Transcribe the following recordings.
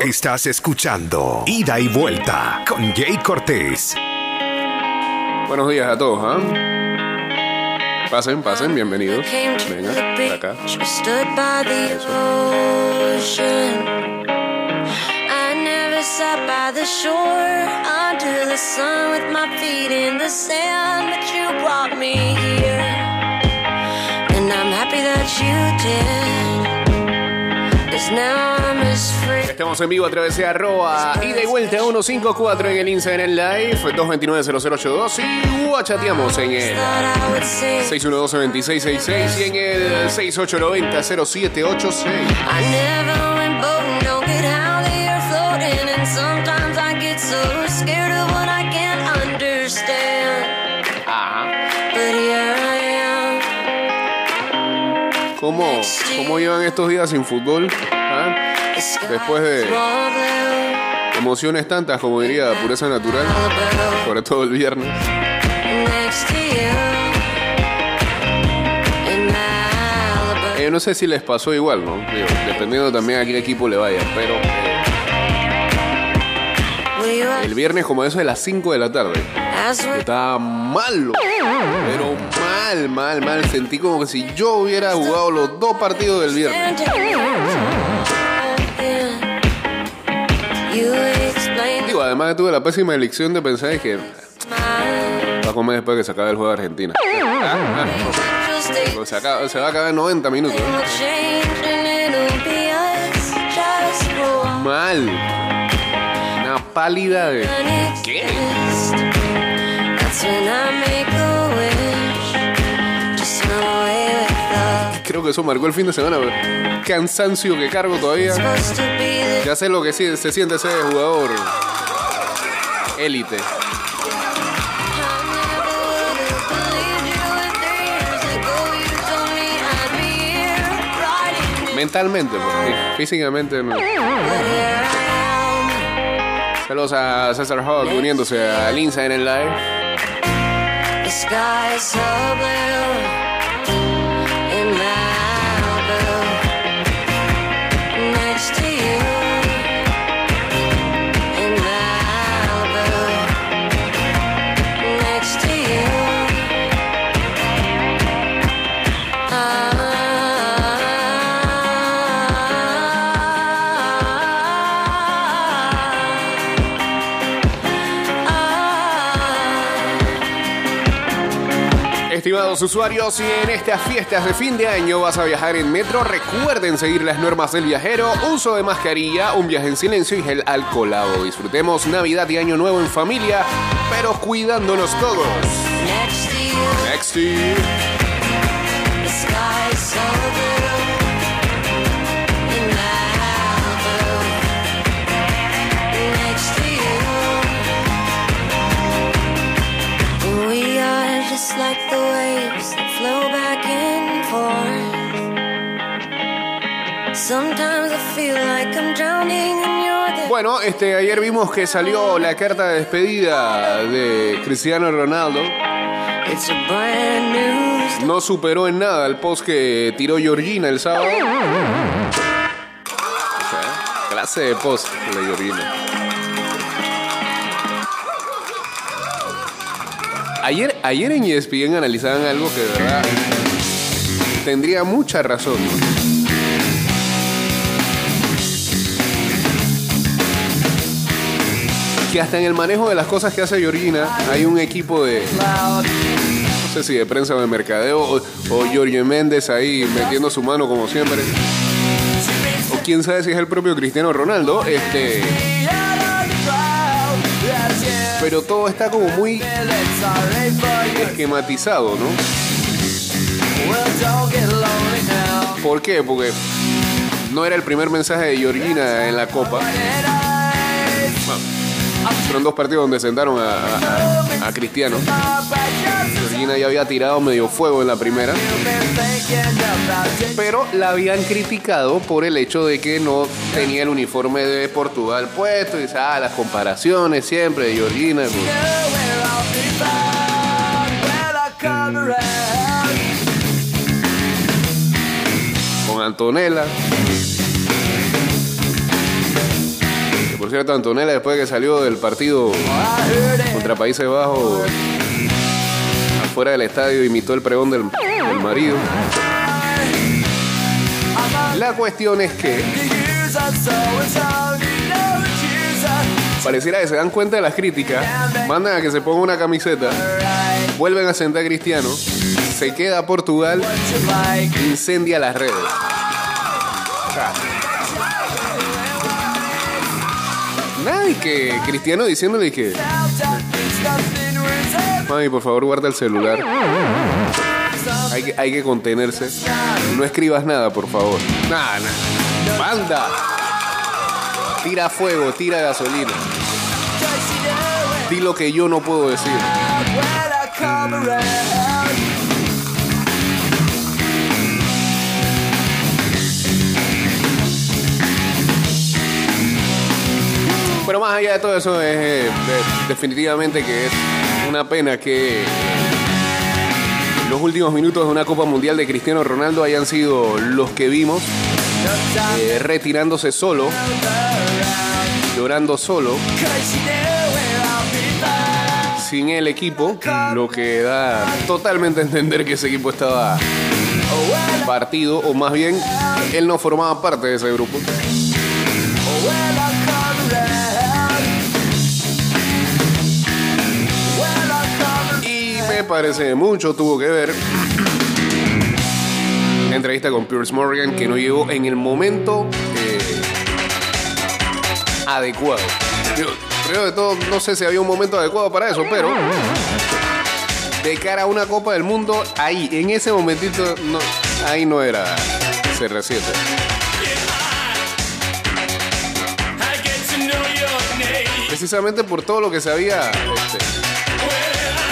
Estás escuchando Ida y Vuelta con Jay Cortés. Buenos días a todos, ¿ah? Pasen, pasen, bienvenidos. Venga, para acá. sat Estamos en vivo a través de arroba y vuelta 154 en el Instagram Live 229-0082 y chateamos en el 612-2666 y en el 6890-0786. I never went boating, don't get how they are floating, and sometimes I get so scared of what I can't understand. Ajá. But here I am. ¿Cómo, ¿Cómo llevan estos días sin fútbol? ¿Ah? Después de-. Emociones tantas como diría Pureza Natural, sobre todo el viernes. Eh, no sé si les pasó igual, ¿no? Dependiendo también a qué equipo le vaya, pero eh, el viernes como eso de las 5 de la tarde. Estaba malo, pero mal, mal, mal. Sentí como que si yo hubiera jugado los dos partidos del viernes. Digo, además tuve la pésima elección de pensar que va a comer después que se acabe el juego de Argentina. Ah, ah, se, acaba- se va a acabar en 90 minutos. Mal. Una pálida de... ¿Qué? Creo que eso marcó el fin de semana. Cansancio que cargo todavía. Ya sé lo que se siente ese jugador élite. Mentalmente, porque físicamente no. Saludos a César Hall uniéndose al Insta en el live. Estimados usuarios, si en estas fiestas de fin de año vas a viajar en metro, recuerden seguir las normas del viajero, uso de mascarilla, un viaje en silencio y gel alcoholado. Disfrutemos Navidad y Año Nuevo en familia, pero cuidándonos todos. Next you. Next to the waves that flow back and forth. Sometimes I feel like I'm drowning and you're the Bueno, este, ayer vimos que salió la carta de despedida de Cristiano Ronaldo. It's a brand new No superó en nada el post que tiró Georgina el sábado. O sea, clase de post de Georgina. Ayer, ayer en ESPN analizaban algo que de verdad tendría mucha razón. Que hasta en el manejo de las cosas que hace Georgina hay un equipo de, no sé si de prensa o de mercadeo, o, o Giorgio Méndez ahí metiendo su mano como siempre. O quién sabe si es el propio Cristiano Ronaldo. Este. Pero todo está como muy esquematizado, ¿no? ¿Por qué? Porque no era el primer mensaje de Georgina en la Copa. Fueron dos partidos donde sentaron a, a- Cristiano. Georgina ya había tirado medio fuego en la primera. Pero la habían criticado por el hecho de que no tenía el uniforme de Portugal puesto. Y dice, ah, las comparaciones siempre de Georgina. con- Con Antonella. cierto, Antonella, después de que salió del partido contra Países Bajos, afuera del estadio, imitó el pregón del, marido. La cuestión es que pareciera que se dan cuenta de las críticas, mandan a que se ponga una camiseta, vuelven a sentar a Cristiano, se queda Portugal, incendia las redes. Nadie que Cristiano diciéndole que. Mami, por favor, guarda el celular. Hay que, contenerse. No escribas nada, por favor. Nada, nada. Banda. Tira fuego, tira gasolina. Di lo que yo no puedo decir. Pero más allá de todo eso, es eh, de- definitivamente que es una pena que los últimos minutos de una Copa Mundial de Cristiano Ronaldo hayan sido los que vimos, eh, retirándose solo, llorando solo, sin el equipo, lo que da totalmente a entender que ese equipo estaba partido, o más bien, él no formaba parte de ese grupo. Parece mucho tuvo que ver entrevista con Pierce Morgan que no llegó en el momento eh, adecuado. Digo, Primero de todo, no sé si había un momento adecuado para eso, pero de cara a una Copa del Mundo, ahí, en ese momentito, no, ahí no era CR7. Precisamente por todo lo que se había. este,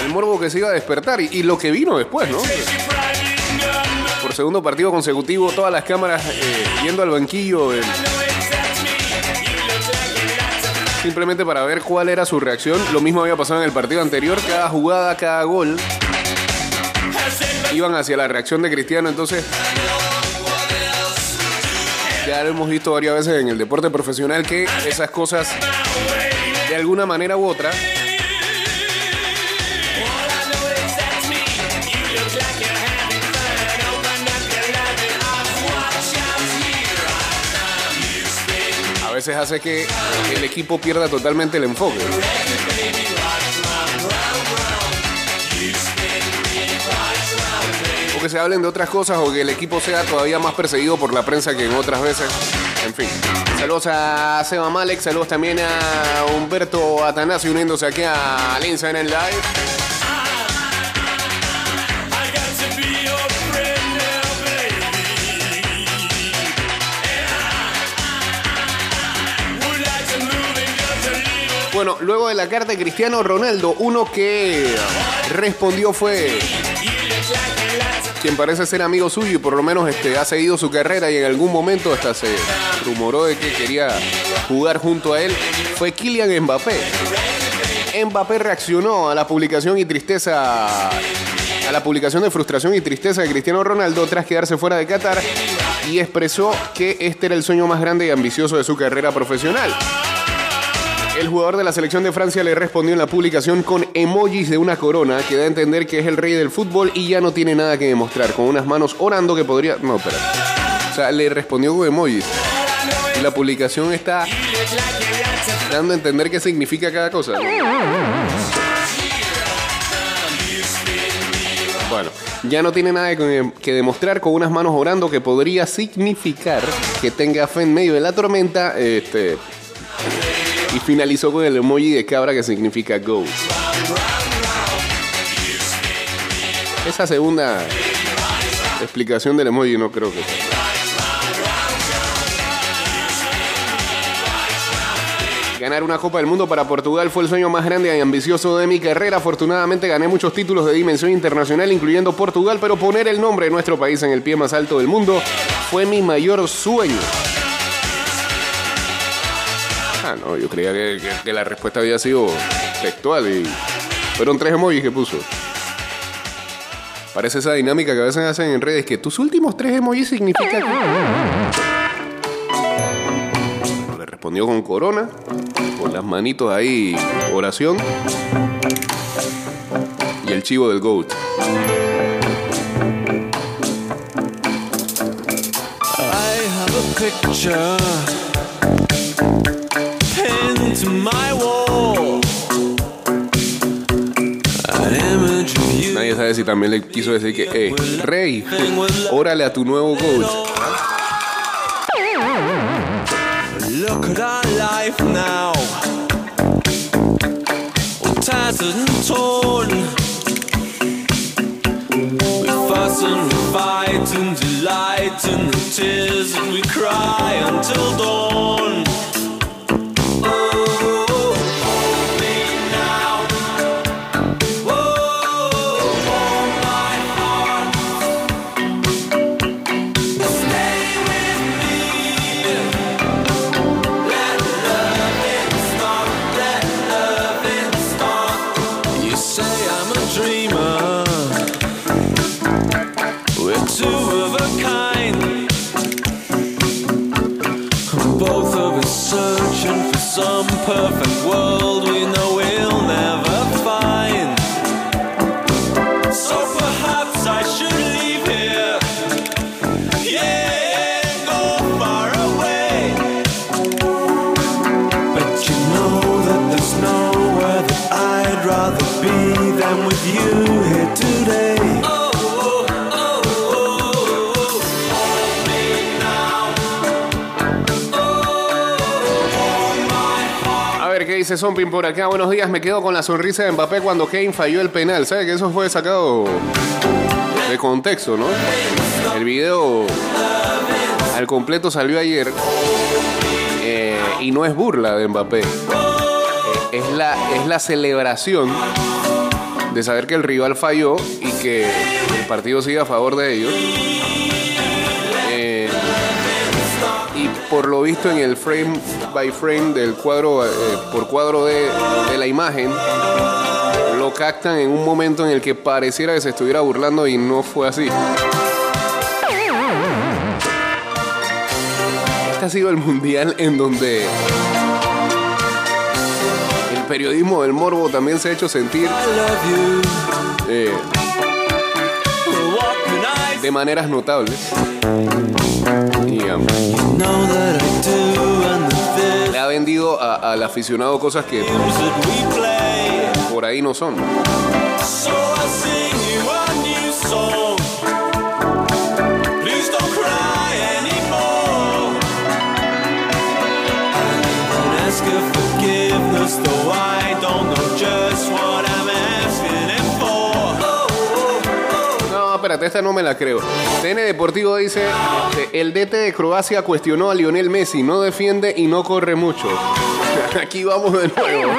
el morbo que se iba a despertar y, lo que vino después, ¿no? Por segundo partido consecutivo, todas las cámaras eh, yendo al banquillo. el- simplemente para ver cuál era su reacción. Lo mismo había pasado en el partido anterior. Cada jugada, cada gol iban hacia la reacción de Cristiano. Entonces, ya lo hemos visto varias veces en el deporte profesional que esas cosas, de alguna manera u otra, veces hace que el equipo pierda totalmente el enfoque. O que se hablen de otras cosas o que el equipo sea todavía más perseguido por la prensa que en otras veces. En fin. Saludos a Seba Malek, saludos también a Humberto Atanasio uniéndose aquí a Linza en live. Luego de la carta de Cristiano Ronaldo, uno que respondió fue quien parece ser amigo suyo y por lo menos este, ha seguido su carrera y en algún momento hasta se rumoró de que quería jugar junto a él, fue Kylian Mbappé. Mbappé reaccionó a la publicación y tristeza, a la publicación de frustración y tristeza de Cristiano Ronaldo tras quedarse fuera de Qatar y expresó que este era el sueño más grande y ambicioso de su carrera profesional. El jugador de la selección de Francia le respondió en la publicación con emojis de una corona que da a entender que es el rey del fútbol y ya no tiene nada que demostrar, con unas manos orando que podría... No, espera. O sea, le respondió con emojis. Y la publicación está dando a entender qué significa cada cosa. Bueno, ya no tiene nada que, demostrar con unas manos orando que podría significar que tenga fe en medio de la tormenta. Este, y finalizó con el emoji de cabra que significa go. Esa segunda explicación del emoji no creo que. Ganar una Copa del Mundo para Portugal fue el sueño más grande y ambicioso de mi carrera. Afortunadamente gané muchos títulos de dimensión internacional, incluyendo Portugal, pero poner el nombre de nuestro país en el pie más alto del mundo fue mi mayor sueño. No, yo creía que, que- la respuesta había sido textual y fueron tres emojis que puso. Parece esa dinámica que a veces hacen en redes, que tus últimos tres emojis significan... que- le respondió con corona, con las manitos ahí, oración. Y el chivo del GOAT. I have a picture my wall. Nadie sabe si también le quiso decir que, eh, rey, órale a tu nuevo GOAT. Look at our life now. All tattered and torn. We fuss and we fight and delight in the tears that we cry until dawn. A ver, ¿qué dice Zompin por acá? Buenos días, me quedo con la sonrisa de Mbappé cuando Kane falló el penal. ¿Sabe que eso fue sacado de contexto, no? El video al completo salió ayer eh, y no es burla de Mbappé. Eh, es, la, es la celebración de saber que el rival falló y que el partido sigue a favor de ellos. Eh, y por lo visto en el frame by frame del cuadro, eh, por cuadro de, de la imagen, lo captan en un momento en el que pareciera que se estuviera burlando y no fue así. Este ha sido el mundial en donde periodismo del morbo también se ha hecho sentir eh, de maneras notables. Le ha vendido a- al aficionado cosas que por ahí no son. Espérate, esta no me la creo. TN Deportivo dice, el DT de Croacia cuestionó a Lionel Messi, no defiende y no corre mucho. Aquí vamos de nuevo.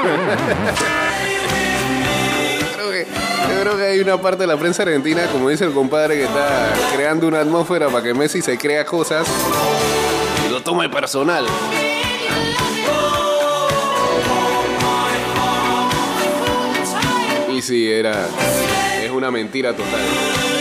creo que, yo creo que hay una parte de la prensa argentina, como dice el compadre, que está creando una atmósfera para que Messi se crea cosas y lo tome personal. Y sí, era. Es una mentira total.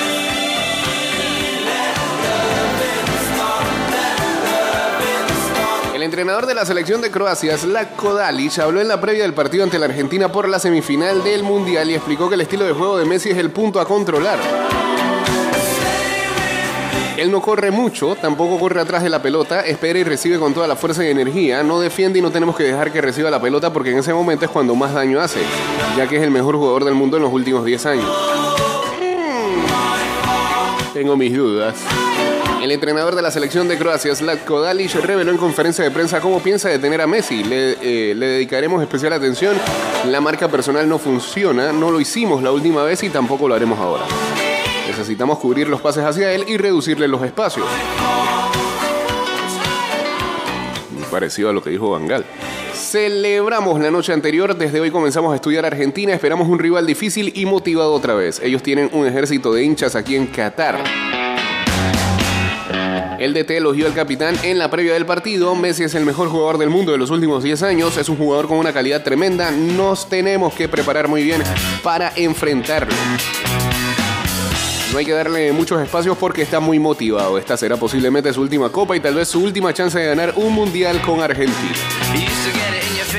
El entrenador de la selección de Croacia, Zlatko Dalic, habló en la previa del partido ante la Argentina por la semifinal del Mundial y explicó que el estilo de juego de Messi es el punto a controlar. Él no corre mucho, tampoco corre atrás de la pelota, espera y recibe con toda la fuerza y energía, no defiende y no tenemos que dejar que reciba la pelota porque en ese momento es cuando más daño hace, ya que es el mejor jugador del mundo en los últimos 10 años. Mm. Tengo mis dudas. El entrenador de la selección de Croacia, Zlatko Dalic, reveló en conferencia de prensa cómo piensa detener a Messi. Le, eh, le dedicaremos especial atención. La marca personal no funciona, no lo hicimos la última vez y tampoco lo haremos ahora. Necesitamos cubrir los pases hacia él y reducirle los espacios. Parecido a lo que dijo Bangal. Celebramos la noche anterior, desde hoy comenzamos a estudiar Argentina, esperamos un rival difícil y motivado otra vez. Ellos tienen un ejército de hinchas aquí en Qatar. El DT elogió al capitán en la previa del partido. Messi es el mejor jugador del mundo de los últimos 10 años. Es un jugador con una calidad tremenda. Nos tenemos que preparar muy bien para enfrentarlo. No hay que darle muchos espacios porque está muy motivado. Esta será posiblemente su última copa y tal vez su última chance de ganar un mundial con Argentina.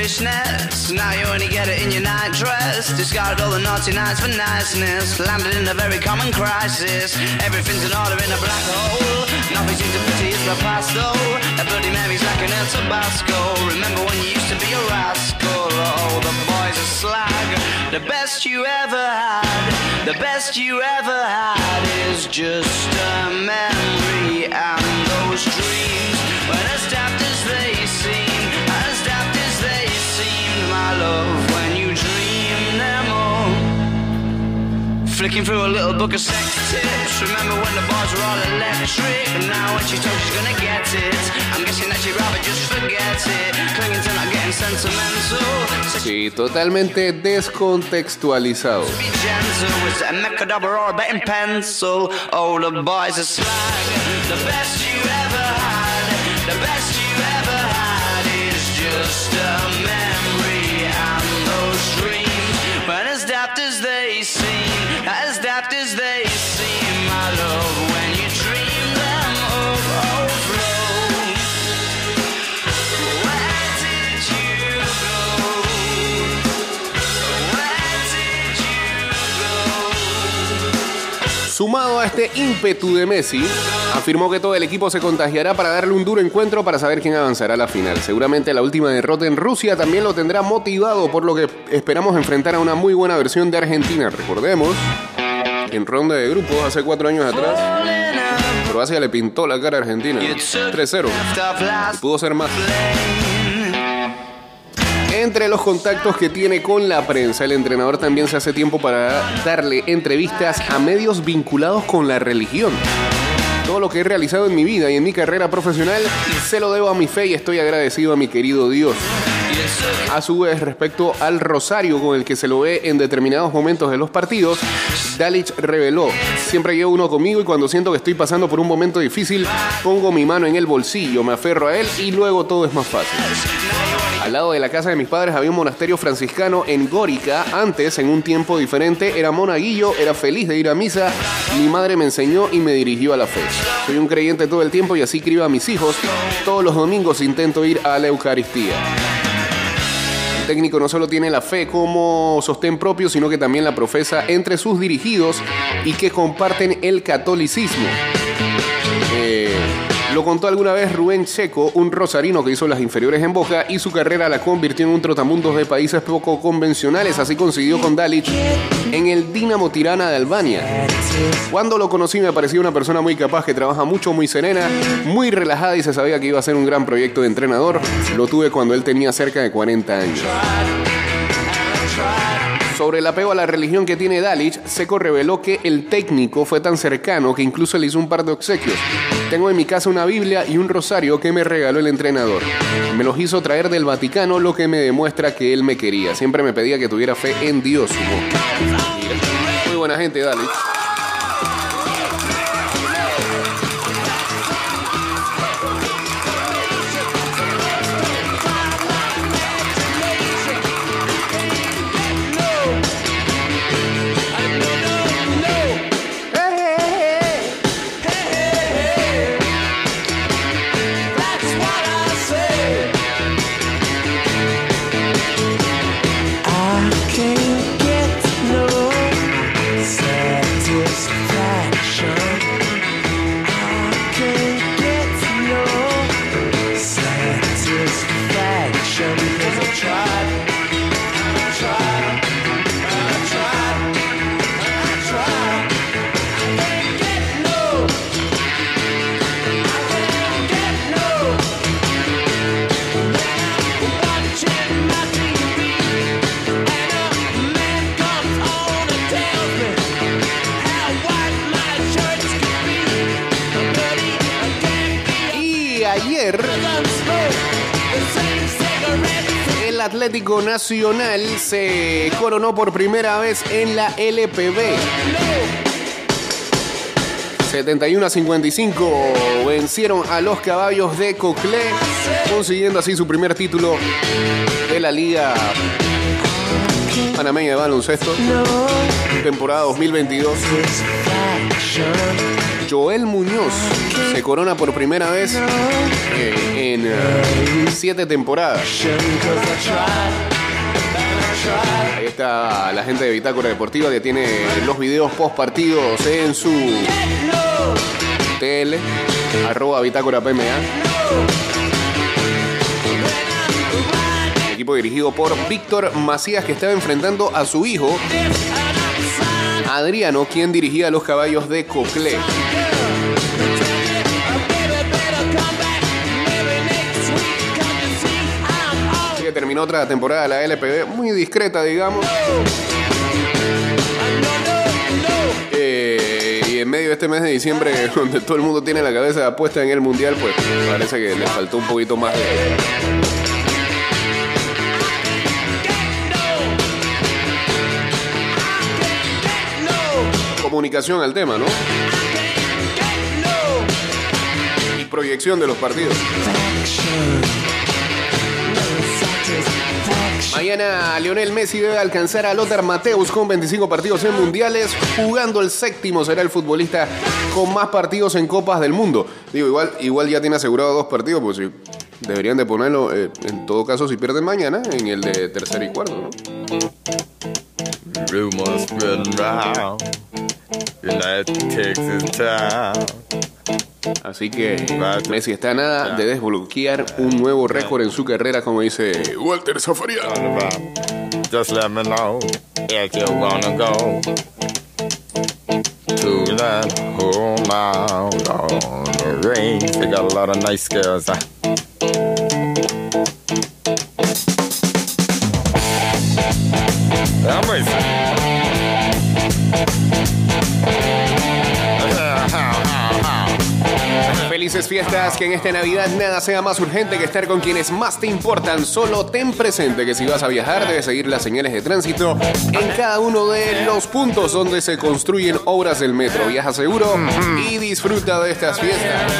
Fishnets, now you only get it in your night dress. Discarded all the naughty nights for niceness, landed in a very common crisis. Everything's in order in a black hole. Nothing seems to pity it's the past though. That bloody memory's like an El Tabasco. Remember when you used to be a rascal? Oh, the boys are slag. The best you ever had, the best you ever had is just a memory and those dreams. When as daft love, when you dream them all. Flicking through a little book of sex tips. Remember when the bars were all electric? And now when she told she's gonna get it, I'm guessing that she'd rather just forget it. Clinging to not getting sentimental. Sí, totalmente descontextualizado. be gentle with a mechadobber or a betting pencil. Oh, the boys are slag. The best you ever had, the best you Sumado a este ímpetu de Messi, afirmó que todo el equipo se contagiará para darle un duro encuentro para saber quién avanzará a la final. Seguramente la última derrota en Rusia también lo tendrá motivado, por lo que esperamos enfrentar a una muy buena versión de Argentina. Recordemos, en ronda de grupos hace cuatro años atrás, Croacia le pintó la cara a Argentina. 3-0. Pudo ser más. Entre los contactos que tiene con la prensa, el entrenador también se hace tiempo para darle entrevistas a medios vinculados con la religión. Todo lo que he realizado en mi vida y en mi carrera profesional se lo debo a mi fe y estoy agradecido a mi querido Dios. A su vez, respecto al rosario con el que se lo ve en determinados momentos de los partidos, Dalic reveló, siempre llevo uno conmigo y cuando siento que estoy pasando por un momento difícil, pongo mi mano en el bolsillo, me aferro a él y luego todo es más fácil. Al lado de la casa de mis padres había un monasterio franciscano en Górica. Antes, en un tiempo diferente, era monaguillo, era feliz de ir a misa. Mi madre me enseñó y me dirigió a la fe. Soy un creyente todo el tiempo y así crió a mis hijos. Todos los domingos intento ir a la Eucaristía. El técnico no solo tiene la fe como sostén propio, sino que también la profesa entre sus dirigidos y que comparten el catolicismo. Lo contó alguna vez Rubén Checo, un rosarino que hizo las inferiores en Boca y su carrera la convirtió en un trotamundos de países poco convencionales. Así consiguió con Dalic en el Dinamo Tirana de Albania. Cuando lo conocí me parecía una persona muy capaz que trabaja mucho, muy serena, muy relajada y se sabía que iba a ser un gran proyecto de entrenador. Lo tuve cuando él tenía cerca de 40 años. Sobre el apego a la religión que tiene Dalic, Seco reveló que el técnico fue tan cercano que incluso le hizo un par de obsequios. Tengo en mi casa una Biblia y un rosario que me regaló el entrenador. Me los hizo traer del Vaticano, lo que me demuestra que él me quería. Siempre me pedía que tuviera fe en Dios. Muy buena gente, Dalic. Atlético Nacional se coronó por primera vez en la LPB. 71 a 55 vencieron a los caballos de Coclé, consiguiendo así su primer título de la Liga Panameña de Baloncesto, temporada 2022. Joel Muñoz se corona por primera vez eh, en eh, siete temporadas. Ahí está la gente de Bitácora Deportiva que tiene los videos post partidos en su TL, arroba Bitácora PMA. Equipo dirigido por Víctor Macías que estaba enfrentando a su hijo Adriano, quien dirigía los caballos de Coclé. Terminó otra temporada de la LPB, muy discreta, digamos. Eh, y en medio de este mes de diciembre, donde todo el mundo tiene la cabeza puesta en el mundial, pues parece que le faltó un poquito más de. comunicación al tema, ¿no? Y proyección de los partidos. Mañana Lionel Messi debe alcanzar a Lothar Mateus con 25 partidos en mundiales. Jugando el séptimo será el futbolista con más partidos en Copas del Mundo. Digo, igual, igual ya tiene asegurado dos partidos, pues sí, deberían de ponerlo, eh, en todo caso, si pierden mañana, en el de tercer y cuarto, ¿no? Rumors spreading round. United Texas town. Así que Messi está a nada de desbloquear un nuevo récord en su carrera, como dice Walter about. Just let me know if you wanna go to that home out on the range. They got a lot of nice girls. Huh? Felices fiestas, que en esta Navidad nada sea más urgente que estar con quienes más te importan. Solo ten presente que si vas a viajar debes seguir las señales de tránsito en cada uno de los puntos donde se construyen obras del metro. Viaja seguro y disfruta de estas fiestas.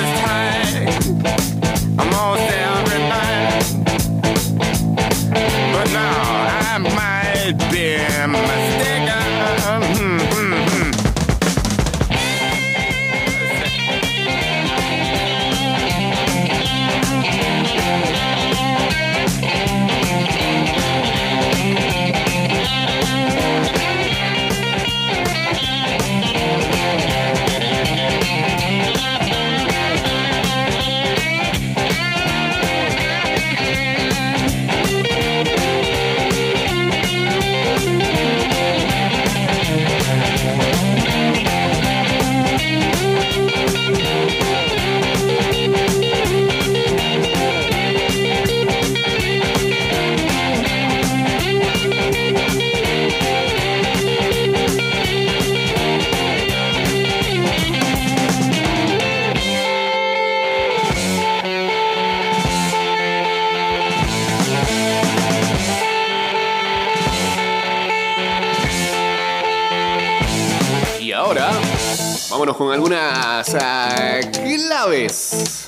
Algunas ah, claves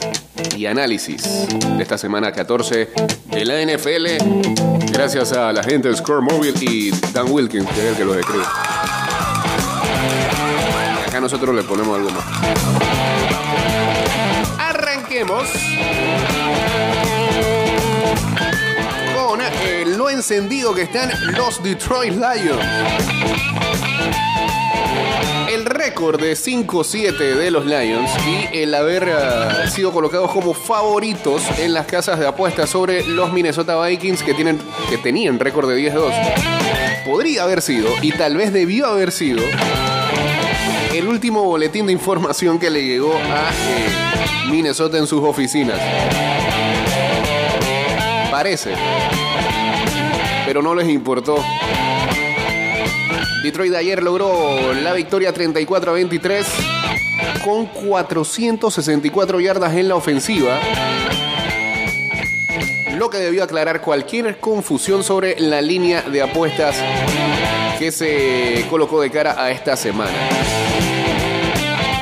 y análisis de esta semana 14 de la NFL. Gracias a la gente de Score Mobile y Dan Wilkins, que es el que los escribe. Acá nosotros le ponemos algo más. Arranquemos con el lo encendido que están los Detroit Lions. El récord de 5-7 de los Lions y el haber ah, sido colocados como favoritos en las casas de apuestas sobre los Minnesota Vikings que, tienen, que tenían récord de 10-2. Podría haber sido, y tal vez debió haber sido, el último boletín de información que le llegó a eh, Minnesota en sus oficinas. Parece. Pero no les importó. Detroit de ayer logró la victoria 34 a 23 con 464 yardas en la ofensiva. Lo que debió aclarar cualquier confusión sobre la línea de apuestas que se colocó de cara a esta semana.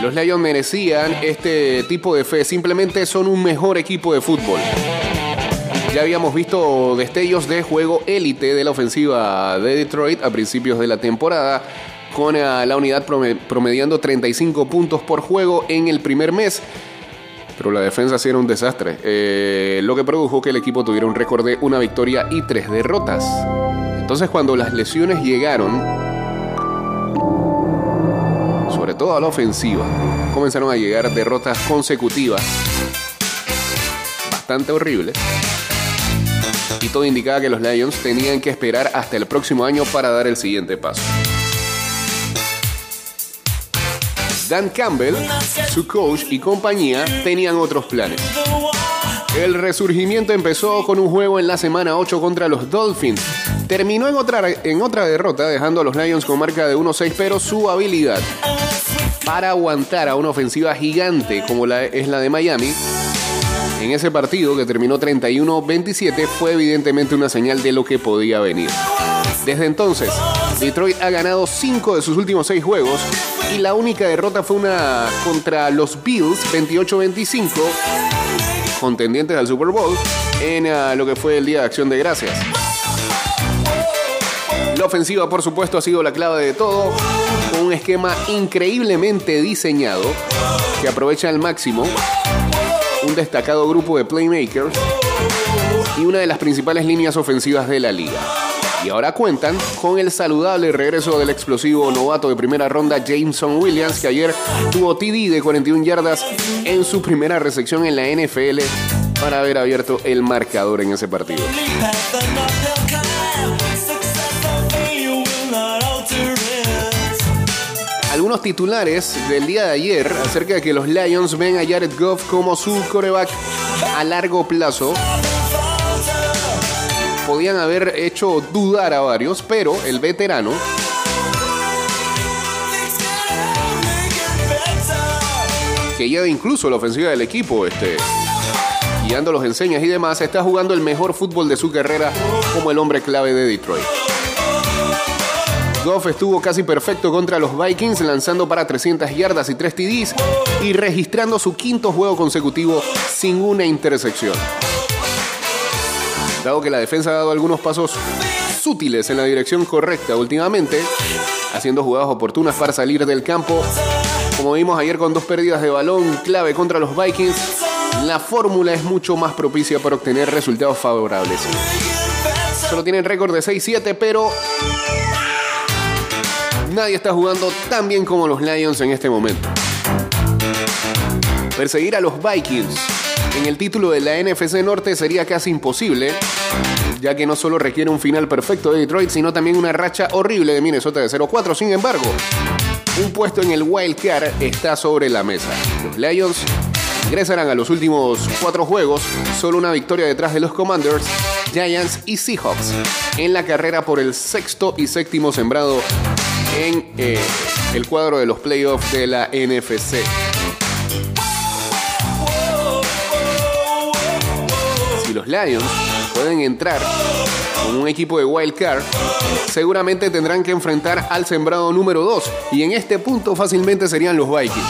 Los Lions merecían este tipo de fe, simplemente son un mejor equipo de fútbol. Ya habíamos visto destellos de juego élite de la ofensiva de Detroit a principios de la temporada, con eh, la unidad prome- promediando 35 puntos por juego en el primer mes. Pero la defensa sí era un desastre, eh, lo que produjo que el equipo tuviera un récord de una victoria y tres derrotas. Entonces cuando las lesiones llegaron, sobre todo a la ofensiva, comenzaron a llegar derrotas consecutivas, bastante horribles. Y todo indicaba que los Lions tenían que esperar hasta el próximo año para dar el siguiente paso. Dan Campbell, su coach y compañía tenían otros planes. El resurgimiento empezó con un juego en la semana 8 contra los Dolphins. Terminó en otra, en otra derrota, dejando a los Lions con marca de 1-6, pero su habilidad para aguantar a una ofensiva gigante como la, es la de Miami, en ese partido que terminó 31-27 fue evidentemente una señal de lo que podía venir. Desde entonces, Detroit ha ganado 5 de sus últimos 6 juegos y la única derrota fue una contra los Bills 28-25, contendientes al Super Bowl, en ah, lo que fue el Día de Acción de Gracias. La ofensiva, por supuesto, ha sido la clave de todo, con un esquema increíblemente diseñado que aprovecha al máximo un destacado grupo de playmakers y una de las principales líneas ofensivas de la liga. Y ahora cuentan con el saludable regreso del explosivo novato de primera ronda Jameson Williams, que ayer tuvo TD de 41 yardas en su primera recepción en la NFL para haber abierto el marcador en ese partido. Algunos titulares del día de ayer acerca de que los Lions ven a Jared Goff como su coreback a largo plazo podían haber hecho dudar a varios, pero el veterano que lleva incluso la ofensiva del equipo, este, guiando los enseñas y demás, está jugando el mejor fútbol de su carrera como el hombre clave de Detroit. Goff estuvo casi perfecto contra los Vikings, lanzando para 300 yardas y 3 TDs y registrando su quinto juego consecutivo sin una intersección. Dado que la defensa ha dado algunos pasos sutiles en la dirección correcta últimamente, haciendo jugadas oportunas para salir del campo, como vimos ayer con dos pérdidas de balón clave contra los Vikings, la fórmula es mucho más propicia para obtener resultados favorables. Solo tienen récord de 6-7, pero nadie está jugando tan bien como los Lions en este momento. Perseguir a los Vikings en el título de la NFC Norte sería casi imposible, ya que no solo requiere un final perfecto de Detroit, sino también una racha horrible de Minnesota de 0-4. Sin embargo, un puesto en el wild card está sobre la mesa. Los Lions ingresarán a los últimos cuatro juegos, solo una victoria detrás de los Commanders, Giants y Seahawks, en la carrera por el sexto y séptimo sembrado en eh, el cuadro de los playoffs de la NFC. Si los Lions pueden entrar con un equipo de wild card, seguramente tendrán que enfrentar al sembrado número 2 y en este punto fácilmente serían los Vikings.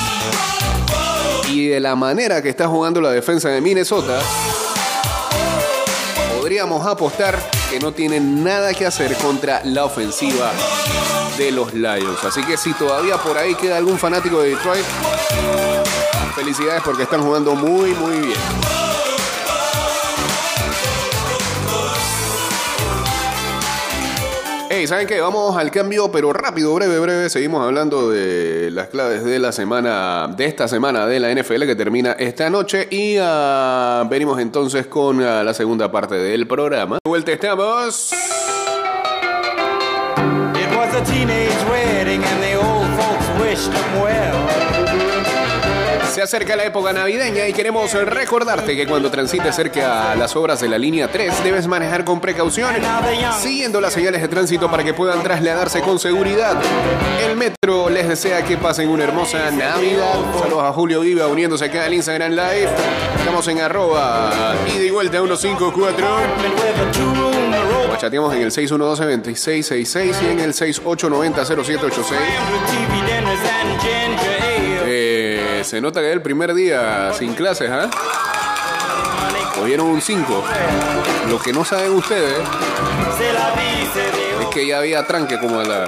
Y de la manera que está jugando la defensa de Minnesota, podríamos apostar que no tienen nada que hacer contra la ofensiva de los Lions. Así que si todavía por ahí queda algún fanático de Detroit, felicidades porque están jugando muy, muy bien. Hey, ¿saben qué? Vamos al cambio, pero rápido, breve, breve. Seguimos hablando de las claves de la semana, de esta semana de la NFL que termina esta noche. Y ah, venimos entonces con ah, la segunda parte del programa. De vuelta estamos. Se acerca la época navideña y queremos recordarte que cuando transites cerca a las obras de la línea 3 debes manejar con precaución, siguiendo las señales de tránsito para que puedan trasladarse con seguridad. El metro les desea que pasen una hermosa Navidad. Saludos a Julio Viva uniéndose acá al Instagram Live. Estamos en arroba y de vuelta 154. O chateamos en el 612-2666 y en el 6890-0786. Eh, se nota que es el primer día sin clases, ¿ah? Cogieron un 5. Lo que no saben ustedes es que ya había tranque como a la.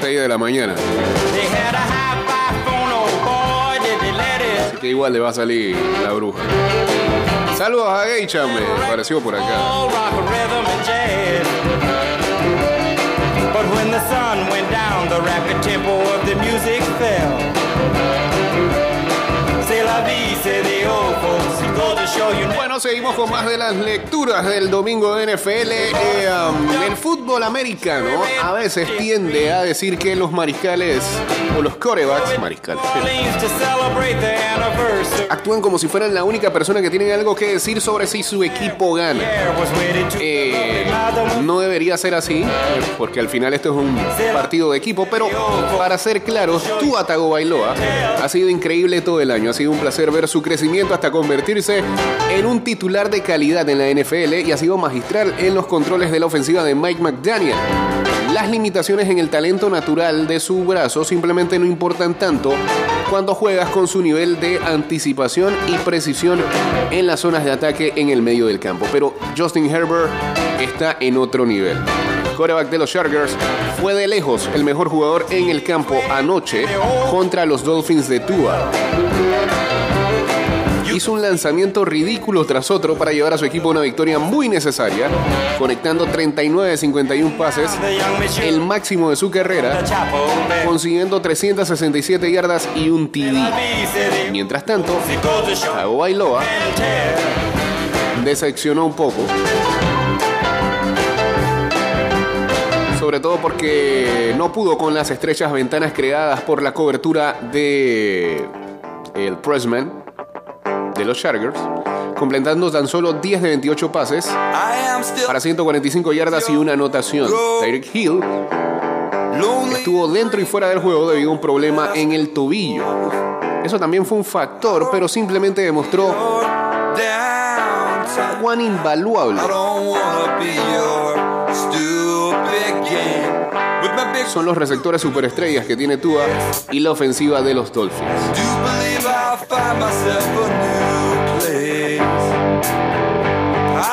6 de la mañana. They had a high-fi phone, boy, did they let it Que igual le va a salir la bruja. Saludos a Geisha, me pareció por acá. The rapid tempo of the music fell. C'est la vie, say the old folks. It goes to you Bueno, seguimos con más de las lecturas del domingo de NFL. Eh, um, el fútbol americano a veces tiende a decir que los mariscales o los corebacks, mariscales, actúan como si fueran la única persona que tienen algo que decir sobre si su equipo gana. Eh, no debería ser así, porque al final esto es un partido de equipo, pero para ser claros, Tua Tagovailoa ha sido increíble todo el año. Ha sido un placer ver su crecimiento hasta convertirse en un titular de calidad en la NFL y ha sido magistral en los controles de la ofensiva de Mike McDaniel. Las limitaciones en el talento natural de su brazo simplemente no importan tanto cuando juegas con su nivel de anticipación y precisión en las zonas de ataque en el medio del campo. Pero Justin Herbert está en otro nivel. El quarterback de los Chargers fue de lejos el mejor jugador en el campo anoche contra los Dolphins de Tua. Hizo un lanzamiento ridículo tras otro para llevar a su equipo a una victoria muy necesaria, conectando 39 de 51 pases, el máximo de su carrera, consiguiendo 367 yardas y un TD. Mientras tanto, and tear. decepcionó un poco. Sobre todo porque no pudo con las estrechas ventanas creadas por la cobertura de el pressman de los Chargers, completando tan solo 10 de 28 pases para 145 yardas y una anotación. Tyreek Hill estuvo dentro y fuera del juego debido a un problema en el tobillo. Eso también fue un factor, pero simplemente demostró cuán invaluable son los receptores superestrellas que tiene Tua y la ofensiva de los Dolphins.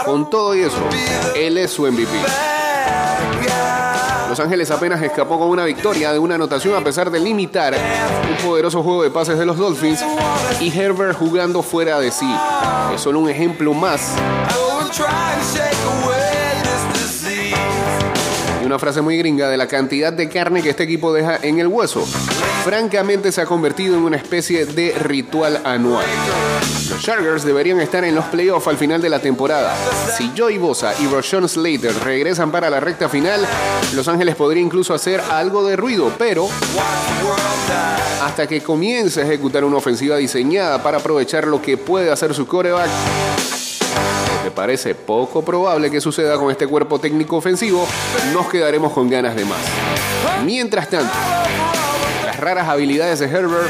Con todo y eso, él es su MVP. Los Ángeles apenas escapó con una victoria de una anotación a pesar de limitar un poderoso juego de pases de los Dolphins y Herbert jugando fuera de sí. Es solo un ejemplo más y una frase muy gringa de la cantidad de carne que este equipo deja en el hueso. Francamente se ha convertido en una especie de ritual anual. Los Chargers deberían estar en los playoffs al final de la temporada. Si Joey Bosa y Rashawn Slater regresan para la recta final, Los Ángeles podría incluso hacer algo de ruido, pero hasta que comience a ejecutar una ofensiva diseñada para aprovechar lo que puede hacer su coreback, me parece poco probable que suceda con este cuerpo técnico ofensivo, nos quedaremos con ganas de más. Mientras tanto, raras habilidades de Herbert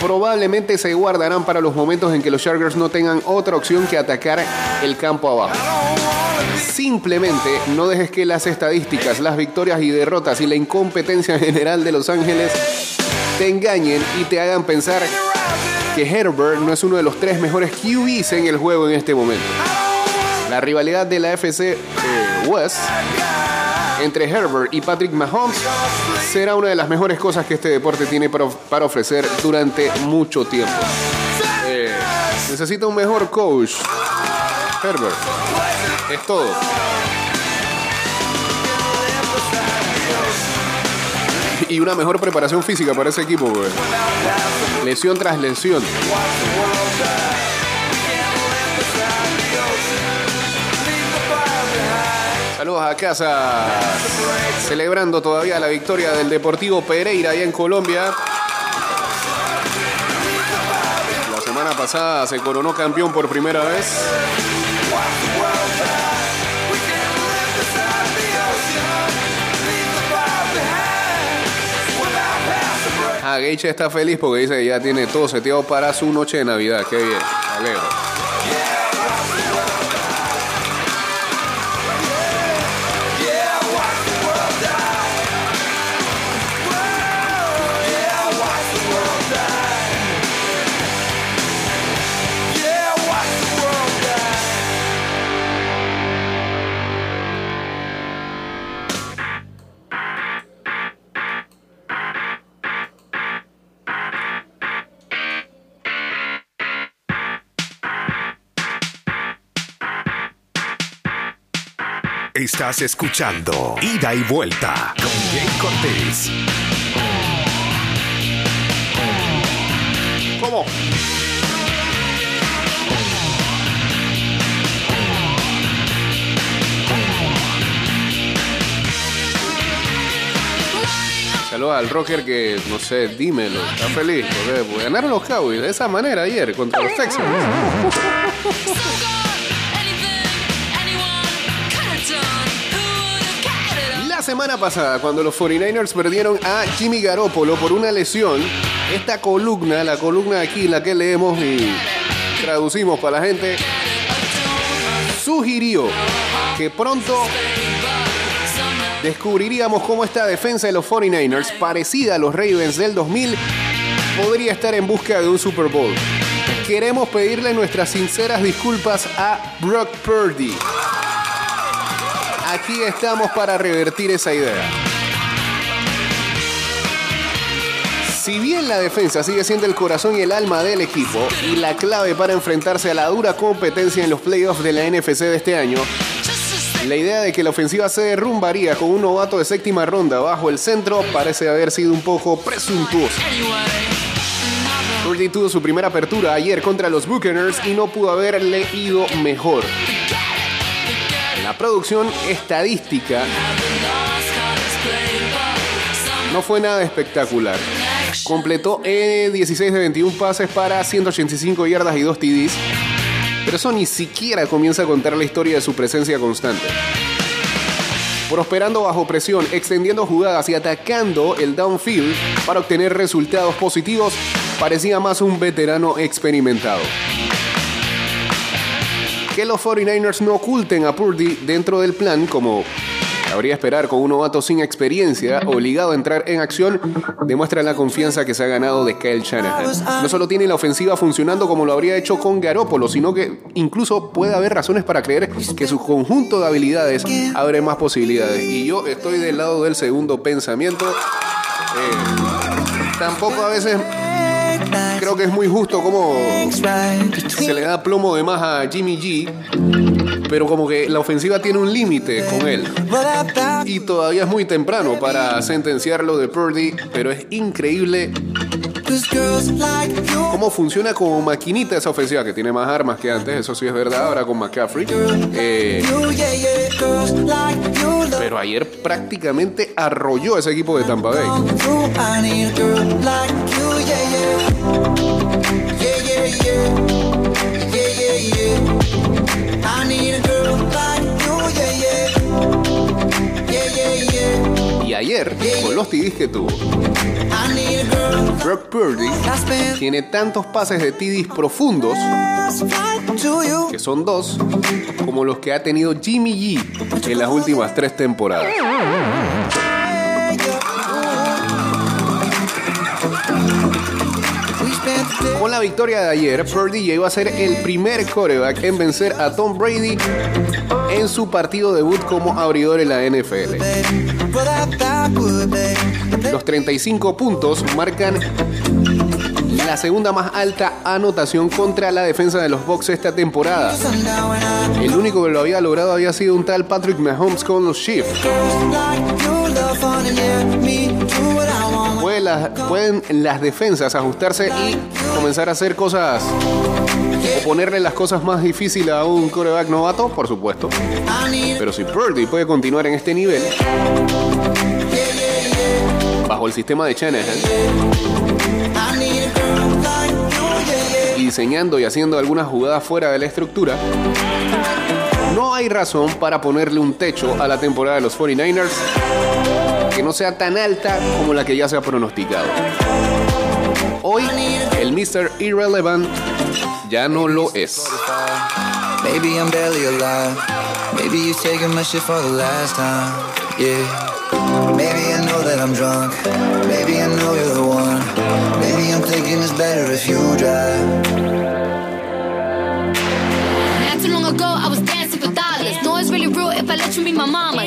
probablemente se guardarán para los momentos en que los Chargers no tengan otra opción que atacar el campo abajo. Simplemente no dejes que las estadísticas, las victorias y derrotas y la incompetencia general de Los Ángeles te engañen y te hagan pensar que Herbert no es uno de los tres mejores QBs en el juego en este momento. La rivalidad de la FC eh, West entre Herbert y Patrick Mahomes será una de las mejores cosas que este deporte tiene para, ofrecer durante mucho tiempo. Eh, necesita un mejor coach. Herbert. Es todo. Y una mejor preparación física para ese equipo, güey. Lesión tras lesión. Saludos a casa. Celebrando todavía la victoria del Deportivo Pereira allá en Colombia. La semana pasada se coronó campeón por primera vez. Ah, está feliz porque dice que ya tiene todo seteado para su noche de Navidad. Qué bien, alegro. Estás escuchando Ida y Vuelta con Jay Cortés. ¿Cómo? Saludos al rocker que, no sé, dímelo, está feliz. Porque ganaron los Cowboys de esa manera ayer contra los Texans. La semana pasada, cuando los 49ers perdieron a Jimmy Garoppolo por una lesión, esta columna, la columna aquí, la que leemos y traducimos para la gente, sugirió que pronto descubriríamos cómo esta defensa de los 49ers, parecida a los Ravens del 2000, podría estar en busca de un Super Bowl. Queremos pedirle nuestras sinceras disculpas a Brock Purdy. Aquí estamos para revertir esa idea. Si bien la defensa sigue siendo el corazón y el alma del equipo y la clave para enfrentarse a la dura competencia en los playoffs de la NFC de este año, la idea de que la ofensiva se derrumbaría con un novato de séptima ronda bajo el centro parece haber sido un poco presuntuosa. Purdy tuvo su primera apertura ayer contra los Buccaneers y no pudo haberle ido mejor. Producción estadística no fue nada espectacular. Completó eh, 16 de 21 pases para 185 yardas y 2 TDs. Pero eso ni siquiera comienza a contar la historia de su presencia constante. Prosperando bajo presión, extendiendo jugadas y atacando el downfield para obtener resultados positivos, parecía más un veterano experimentado. Que los 49ers no oculten a Purdy dentro del plan como Habría esperar con un novato sin experiencia, obligado a entrar en acción, demuestra la confianza que se ha ganado de Kyle Shanahan. No solo tiene la ofensiva funcionando como lo habría hecho con Garoppolo, sino que incluso puede haber razones para creer que su conjunto de habilidades abre más posibilidades. Y yo estoy del lado del segundo pensamiento. Eh, tampoco a veces creo que es muy justo como se le da plomo de más a Jimmy G, pero como que la ofensiva tiene un límite con él. Y todavía es muy temprano para sentenciarlo de Purdy, pero es increíble cómo funciona como maquinita esa ofensiva, que tiene más armas que antes, eso sí es verdad, ahora con McCaffrey. Eh, pero ayer prácticamente arrolló ese equipo de Tampa Bay. Y ayer, con los TDs que tuvo, Brock Purdy tiene tantos pases de TDs profundos, que son dos, como los que ha tenido Jimmy G en las últimas tres temporadas. Con la victoria de ayer, Purdy iba a ser el primer coreback en vencer a Tom Brady en su partido debut como abridor en la NFL. Los 35 puntos marcan la segunda más alta anotación contra la defensa de los Bucks esta temporada. El único que lo había logrado había sido un tal Patrick Mahomes con los Chiefs. Pueden las, defensas ajustarse y comenzar a hacer cosas o ponerle las cosas más difíciles a un coreback novato, por supuesto. Pero si Purdy puede continuar en este nivel, bajo el sistema de Shanahan, diseñando y haciendo algunas jugadas fuera de la estructura, no hay razón para ponerle un techo a la temporada de los 49ers que no sea tan alta como la que ya se ha pronosticado. Hoy, el Mr. Irrelevant ya no lo es. Maybe I'm barely alive. Maybe you're taking my shit for the last time. Yeah. Maybe I know that I'm drunk. Maybe I know you're the one. Maybe I'm thinking it's better if you drive. Not too long ago, I was dancing for dollars. No, it's really real if I let you be my mama.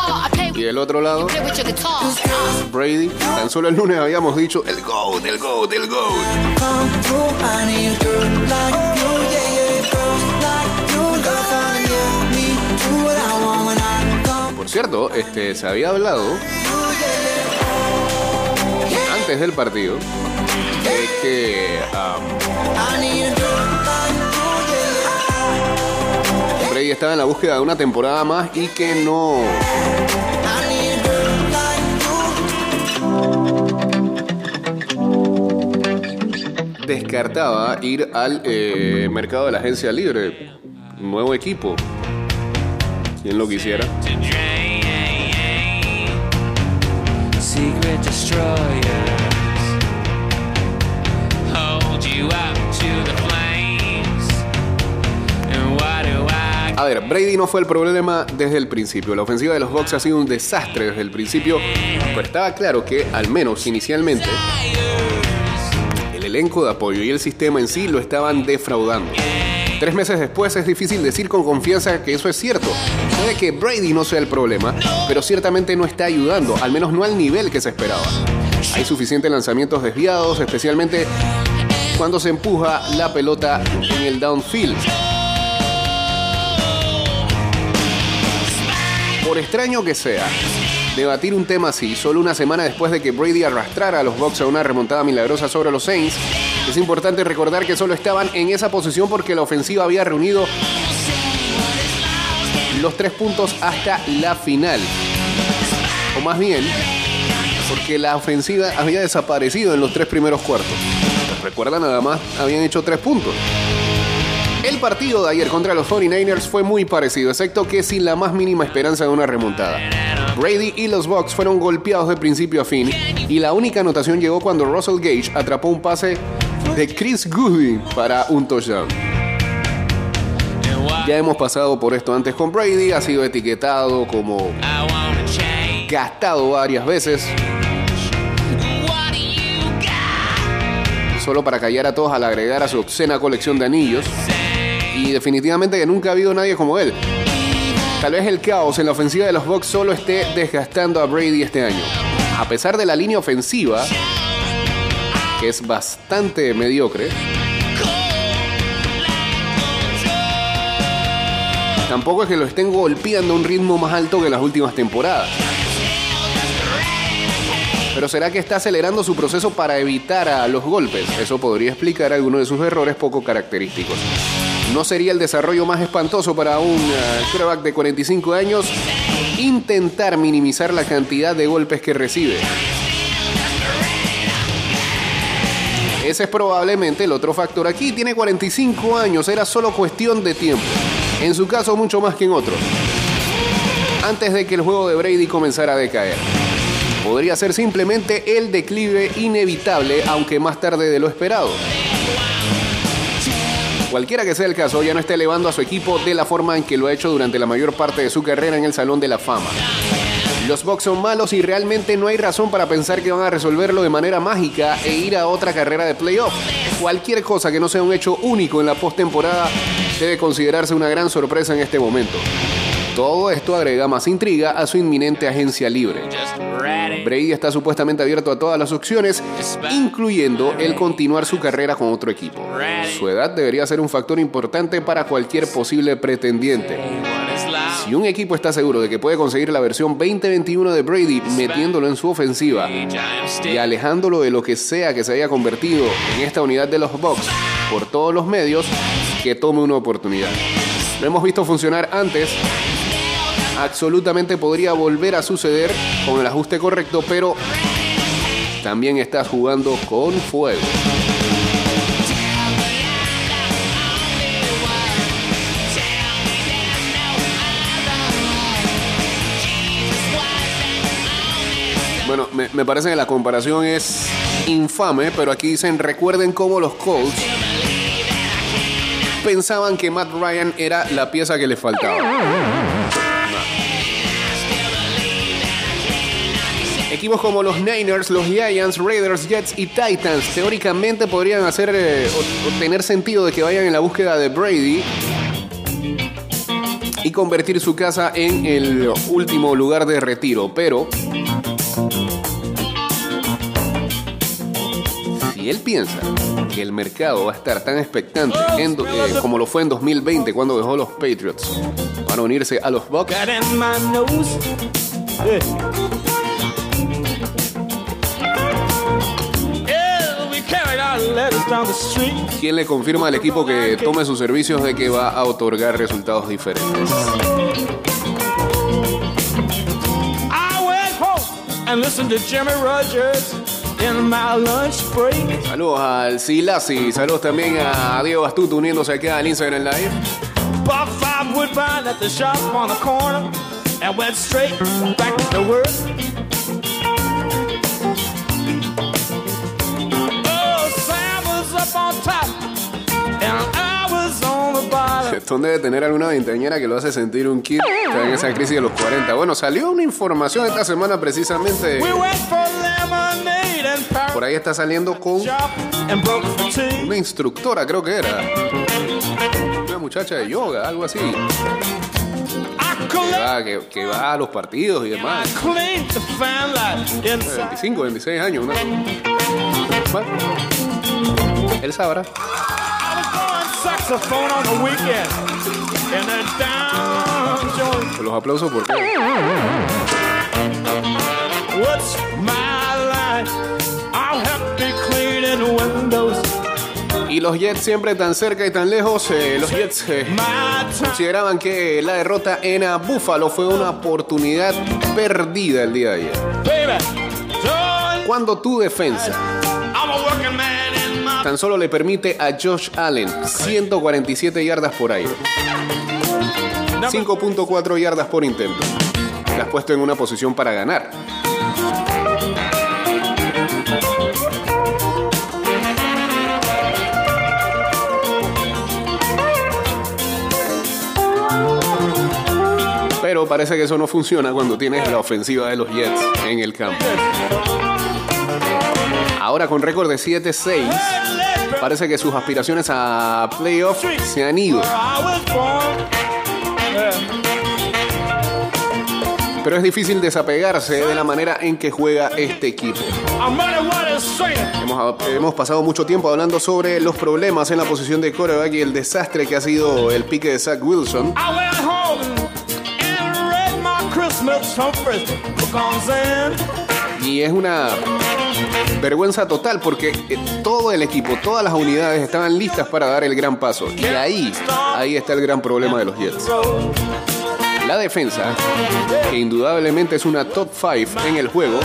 Del otro lado. Brady. Tan solo el lunes habíamos dicho el GOAT, el GOAT, el GOAT. Por cierto, este, se había hablado antes del partido de que um, Brady estaba en la búsqueda de una temporada más y que no, descartaba ir al eh, mercado de la agencia libre. Nuevo equipo. ¿Quién lo quisiera? Secret destroyers hold you up to the flames. And what do I A ver, Brady no fue el problema desde el principio. La ofensiva de los Bucks ha sido un desastre desde el principio. Pero estaba claro que, al menos inicialmente, elenco de apoyo y el sistema en sí lo estaban defraudando. Tres meses después es difícil decir con confianza que eso es cierto. Puede que Brady no sea el problema, pero ciertamente no está ayudando, al menos no al nivel que se esperaba. Hay suficientes lanzamientos desviados, especialmente cuando se empuja la pelota en el downfield. Por extraño que sea, debatir un tema así, solo una semana después de que Brady arrastrara a los Bucks a una remontada milagrosa sobre los Saints, es importante recordar que solo estaban en esa posición porque la ofensiva había reunido los tres puntos hasta la final. O más bien, porque la ofensiva había desaparecido en los tres primeros cuartos. Recuerda nada más, habían hecho tres puntos. El partido de ayer contra los 49ers fue muy parecido, excepto que sin la más mínima esperanza de una remontada. Brady y los Bucks fueron golpeados de principio a fin y la única anotación llegó cuando Russell Gage atrapó un pase de Chris Goodwin para un touchdown. Ya hemos pasado por esto antes con Brady, ha sido etiquetado como gastado varias veces, solo para callar a todos al agregar a su obscena colección de anillos. Definitivamente que nunca ha habido nadie como él. Tal vez el caos en la ofensiva de los Bucks solo esté desgastando a Brady este año. A pesar de la línea ofensiva, que es bastante mediocre, tampoco es que lo estén golpeando a un ritmo más alto que las últimas temporadas. Pero será que está acelerando su proceso para evitar a los golpes. Eso podría explicar algunos de sus errores poco característicos. ¿No sería el desarrollo más espantoso para un eh, quarterback de 45 años intentar minimizar la cantidad de golpes que recibe? Ese es probablemente el otro factor aquí. Tiene 45 años, era solo cuestión de tiempo. En su caso, mucho más que en otros. Antes de que el juego de Brady comenzara a decaer. Podría ser simplemente el declive inevitable, aunque más tarde de lo esperado. Cualquiera que sea el caso, ya no está elevando a su equipo de la forma en que lo ha hecho durante la mayor parte de su carrera en el Salón de la Fama. Los Bucks son malos y realmente no hay razón para pensar que van a resolverlo de manera mágica e ir a otra carrera de playoff. Cualquier cosa que no sea un hecho único en la postemporada debe considerarse una gran sorpresa en este momento. Todo esto agrega más intriga a su inminente agencia libre. Brady está supuestamente abierto a todas las opciones, incluyendo el continuar su carrera con otro equipo. Su edad debería ser un factor importante para cualquier posible pretendiente. Si un equipo está seguro de que puede conseguir la versión 2021 de Brady metiéndolo en su ofensiva y alejándolo de lo que sea que se haya convertido en esta unidad de los Bucks por todos los medios, que tome una oportunidad. Lo hemos visto funcionar antes. Absolutamente podría volver a suceder con el ajuste correcto, pero también estás jugando con fuego. Bueno, me, me parece que la comparación es infame, pero aquí dicen recuerden cómo los Colts pensaban que Matt Ryan era la pieza que les faltaba. Equipos como los Niners, los Giants, Raiders, Jets y Titans teóricamente podrían hacer eh, o, tener sentido de que vayan en la búsqueda de Brady y convertir su casa en el último lugar de retiro, pero si él piensa que el mercado va a estar tan expectante eh, como lo fue en 2020 cuando dejó los Patriots para unirse a los Bucks, ¿quién le confirma al equipo que tome sus servicios de que va a otorgar resultados diferentes? Saludos al Silasi, saludos también a Diego Astuto uniéndose acá al Instagram Live. Stone debe tener alguna veinteañera que lo hace sentir un kid en esa crisis de los 40. Bueno, salió una información esta semana precisamente. Por ahí está saliendo con una instructora, creo que era. Una muchacha de yoga, algo así. Que va, que, que va a los partidos y demás. clean the fan light inside. 25, 26 años. Una... Bueno, él sabrá. Saxophone on the weekend in a down. Los aplausos porque What's my line? I'll have to be cleaning windows. Y los Jets siempre tan cerca y tan lejos. eh, los Jets eh, consideraban que la derrota en a Buffalo fue una oportunidad perdida el día de ayer. Cuando tu defensa tan solo le permite a Josh Allen 147 yardas por aire, 5.4 yardas por intento. Te has puesto en una posición para ganar. Pero parece que eso no funciona cuando tienes la ofensiva de los Jets en el campo. Ahora con récord de 7-6, parece que sus aspiraciones a playoff se han ido. Pero es difícil desapegarse de la manera en que juega este equipo. Hemos, hemos pasado mucho tiempo hablando sobre los problemas en la posición de quarterback y el desastre que ha sido el pique de Zach Wilson. Y es una vergüenza total porque eh, todo el equipo, todas las unidades estaban listas para dar el gran paso. Y ahí, ahí está el gran problema de los Jets. La defensa, que indudablemente es una top 5 en el juego,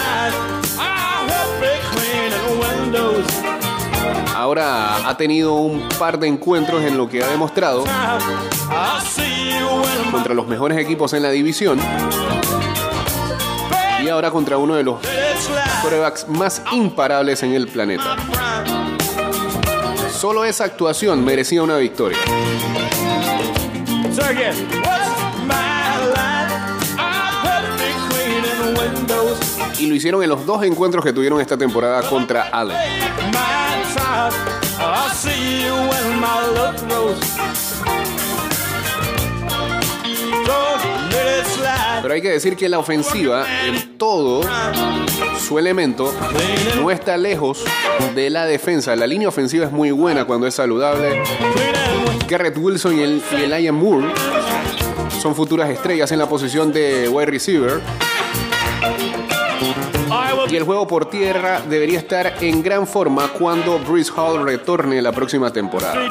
ahora ha tenido un par de encuentros en lo que ha demostrado contra los mejores equipos en la división y ahora contra uno de los más imparables en el planeta. Solo esa actuación merecía una victoria. Y lo hicieron en los dos encuentros que tuvieron esta temporada contra Allen. Pero hay que decir que la ofensiva, en todo su elemento, no está lejos de la defensa. La línea ofensiva es muy buena cuando es saludable. Garrett Wilson y el, y el Ian Moore son futuras estrellas en la posición de wide receiver. Y el juego por tierra debería estar en gran forma cuando Bruce Hall retorne la próxima temporada.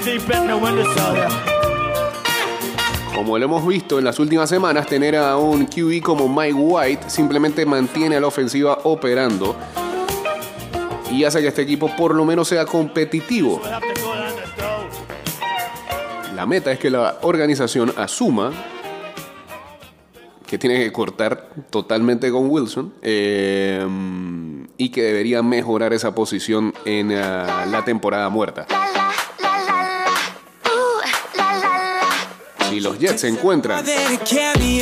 Como lo hemos visto en las últimas semanas, tener a un QB como Mike White simplemente mantiene a la ofensiva operando y hace que este equipo por lo menos sea competitivo. La meta es que la organización asuma que tiene que cortar totalmente con Wilson eh, y que debería mejorar esa posición en ah, la temporada muerta. Si los Jets encuentran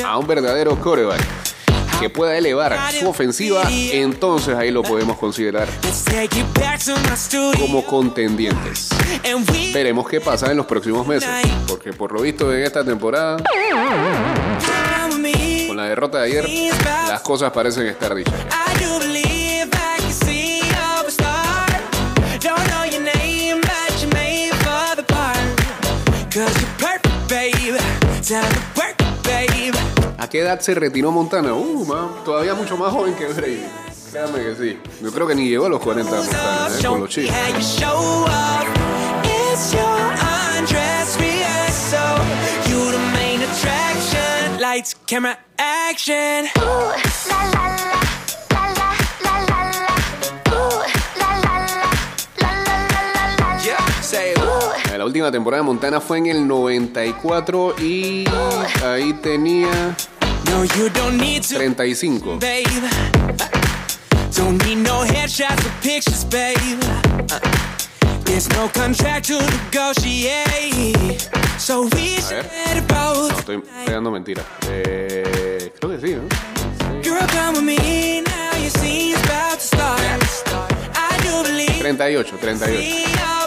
a un verdadero quarterback que pueda elevar su ofensiva, entonces ahí lo podemos considerar como contendientes. Veremos qué pasa en los próximos meses, porque por lo visto en esta temporada, con la derrota de ayer, las cosas parecen estar dichas. ¿A qué edad se retiró Montana? Uh, ma, todavía mucho más joven que Brady. Créame que sí. Yo creo que ni llegó a los 40 Montana, eh, con los Show me Chiefs. how la última temporada de Montana fue en el 94 y ahí tenía 35. No, estoy pegando mentiras. Eh, creo que sí, ¿no? Sí. 38, 38.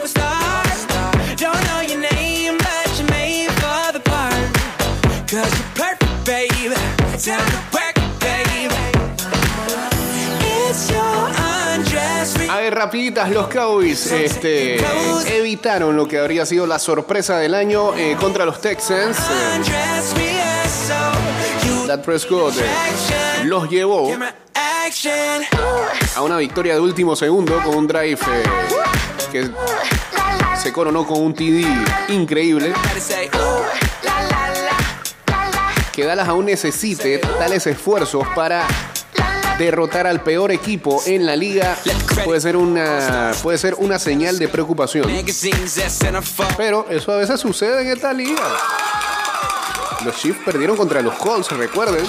Cause you're perfect, babe. Time to work, babe. It's your undress A ver, rapiditas, los Cowboys este, evitaron lo que habría sido la sorpresa del año eh, contra los Texans. Eh, Dak Prescott eh, los llevó a una victoria de último segundo con un drive eh, que se coronó con un TD increíble. Que Dallas aún necesite tales esfuerzos para derrotar al peor equipo en la liga puede ser una, puede ser una señal de preocupación. Pero eso a veces sucede en esta liga. Los Chiefs perdieron contra los Colts, recuerden.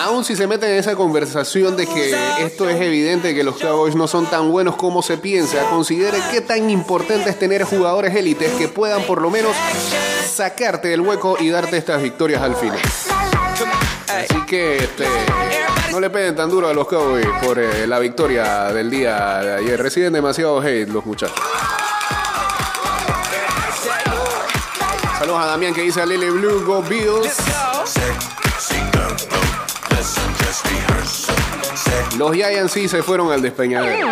Aún si se meten en esa conversación de que esto es evidente que los Cowboys no son tan buenos como se piensa, considere qué tan importante es tener jugadores élites que puedan por lo menos sacarte del hueco y darte estas victorias al final. Así que este, no le peguen tan duro a los Cowboys por eh, la victoria del día de ayer. Reciben demasiado hate los muchachos. Saludos a Damián que dice a Lily Blue, Go Bills. Los Giants sí se fueron al despeñadero.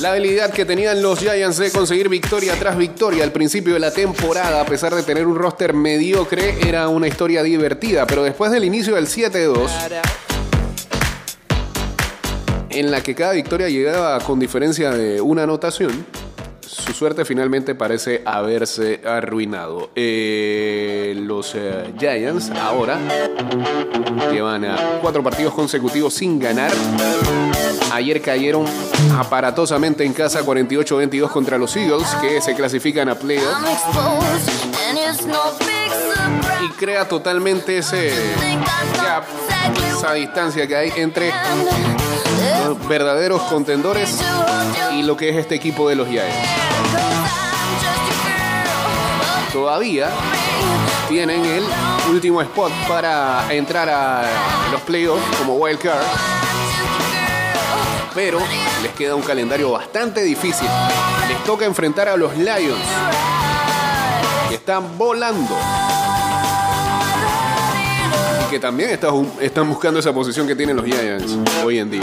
La habilidad que tenían los Giants de conseguir victoria tras victoria al principio de la temporada, a pesar de tener un roster mediocre, era una historia divertida. Pero después del inicio del 7-2, en la que cada victoria llegaba con diferencia de una anotación, su suerte finalmente parece haberse arruinado. Eh, los eh, Giants ahora llevan a cuatro partidos consecutivos sin ganar. Ayer cayeron aparatosamente en casa 48-22 contra los Eagles, que se clasifican a playoffs. Y crea totalmente ese gap, esa distancia que hay entre verdaderos contendores y lo que es este equipo de los Giants. Todavía tienen el último spot para entrar a los playoffs como wild card, pero les queda un calendario bastante difícil. Les toca enfrentar a los Lions, que están volando y que también está- están buscando esa posición que tienen los Giants hoy en día.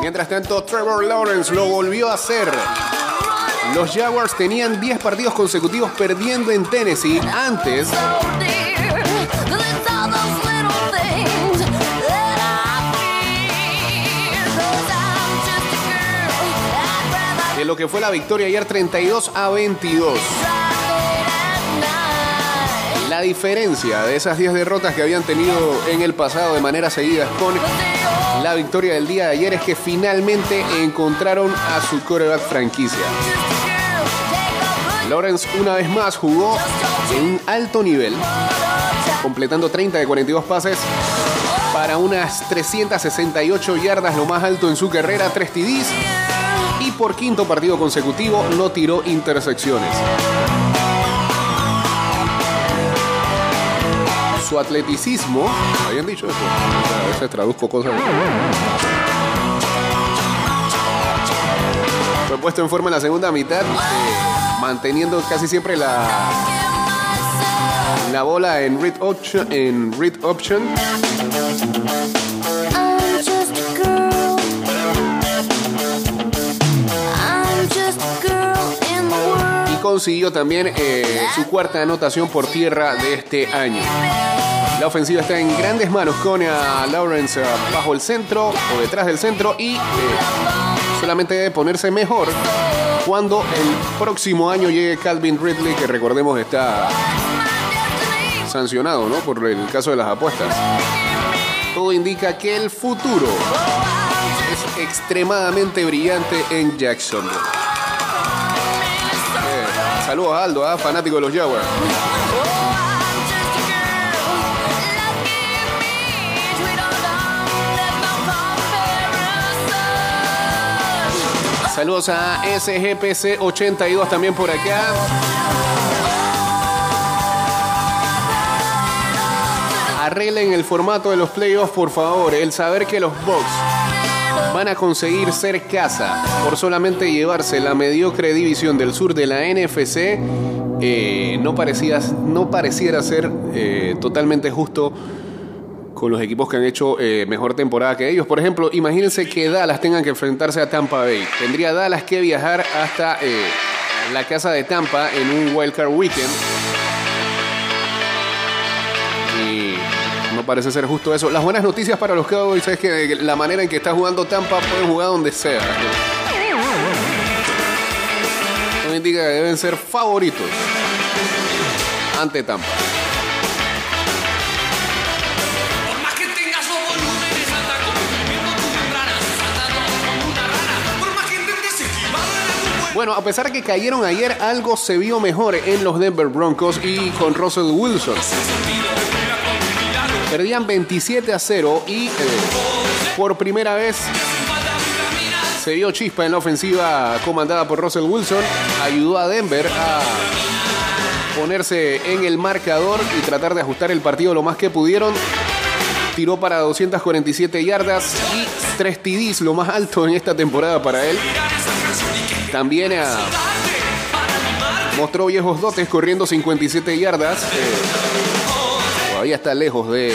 Mientras tanto, Trevor Lawrence lo volvió a hacer. Los Jaguars tenían 10 partidos consecutivos perdiendo en Tennessee. Antes de lo que fue la victoria ayer 32 a 22. La diferencia de esas 10 derrotas que habían tenido en el pasado de manera seguida con la victoria del día de ayer es que finalmente encontraron a su coreback franquicia. Lawrence una vez más jugó en un alto nivel, completando 30 de 42 pases para unas 368 yardas, lo más alto en su carrera, 3 TDs y por quinto partido consecutivo no tiró intersecciones. Su atleticismo, habían dicho eso, a veces traduzco cosas. Fue puesto en forma en la segunda mitad, eh, manteniendo casi siempre la, la bola en read option. En read option. Consiguió también eh, su cuarta anotación por tierra de este año. La ofensiva está en grandes manos con eh, Lawrence eh, bajo el centro o detrás del centro y eh, solamente debe ponerse mejor cuando el próximo año llegue Calvin Ridley, que recordemos está sancionado ¿no? por el caso de las apuestas. Todo indica que el futuro es extremadamente brillante en Jacksonville. Saludos a Aldo, ah, fanático de los Jaguars. Saludos a SGPC82 también por acá. Arreglen el formato de los playoffs, por favor. El saber que los Bucks van a conseguir ser casa por solamente llevarse la mediocre división del sur de la NFC eh, no, parecía, no pareciera ser eh, totalmente justo con los equipos que han hecho eh, mejor temporada que ellos. Por ejemplo, imagínense que Dallas tengan que enfrentarse a Tampa Bay. Tendría Dallas que viajar hasta eh, la casa de Tampa en un wildcard weekend. Y no parece ser justo eso. Las buenas noticias para los Cowboys es que la manera en que está jugando Tampa pueden jugar donde sea. Eso indica que deben ser favoritos ante Tampa. Bueno, a pesar que cayeron ayer, algo se vio mejor en los Denver Broncos y con Russell Wilson. Perdían 27 a 0 y eh, por primera vez se vio chispa en la ofensiva comandada por Russell Wilson. Ayudó a Denver a ponerse en el marcador y tratar de ajustar el partido lo más que pudieron. Tiró para 247 yardas y 3 TDs, lo más alto en esta temporada para él. También eh, mostró viejos dotes corriendo 57 yardas. Eh, todavía está lejos de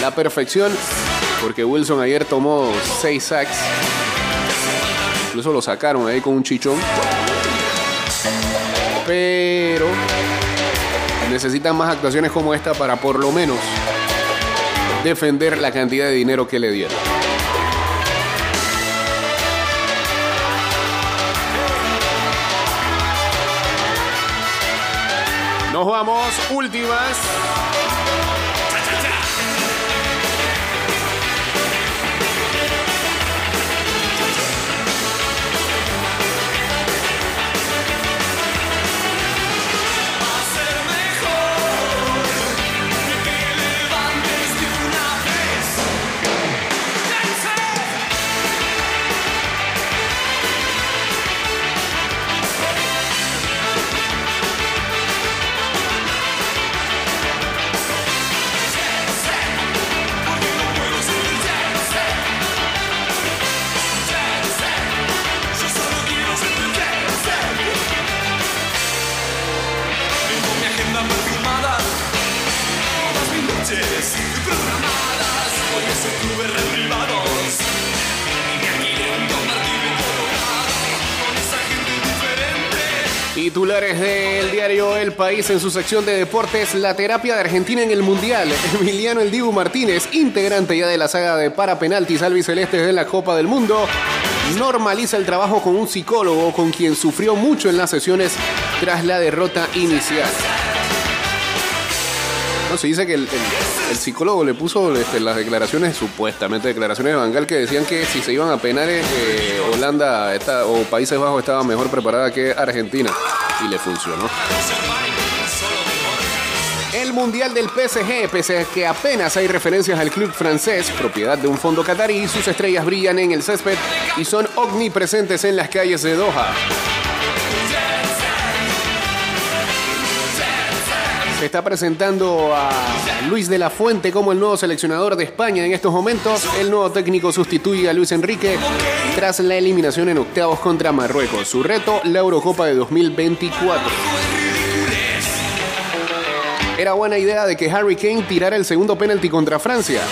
la perfección porque Wilson ayer tomó 6 sacks. Incluso lo sacaron ahí con un chichón. Pero necesitan más actuaciones como esta para por lo menos defender la cantidad de dinero que le dieron. Nos vamos, últimas. Titulares del diario El País en su sección de deportes, la terapia de Argentina en el Mundial. Emiliano El Dibu Martínez, integrante ya de la saga de para penaltis albicelestes de la Copa del Mundo, normaliza el trabajo con un psicólogo con quien sufrió mucho en las sesiones tras la derrota inicial. No, se dice que el, el- psicólogo le puso este, las declaraciones, supuestamente declaraciones de Bangal, que decían que si se iban a penales, eh, Holanda o Países Bajos estaba mejor preparada que Argentina. Y le funcionó. El Mundial del PSG, pese a que apenas hay referencias al club francés, propiedad de un fondo catarí, sus estrellas brillan en el césped y son omnipresentes en las calles de Doha. Se está presentando a Luis de la Fuente como el nuevo seleccionador de España en estos momentos. El nuevo técnico sustituye a Luis Enrique tras la eliminación en octavos contra Marruecos. Su reto, la Eurocopa de 2024. Era buena idea de que Harry Kane tirara el segundo penalti contra Francia.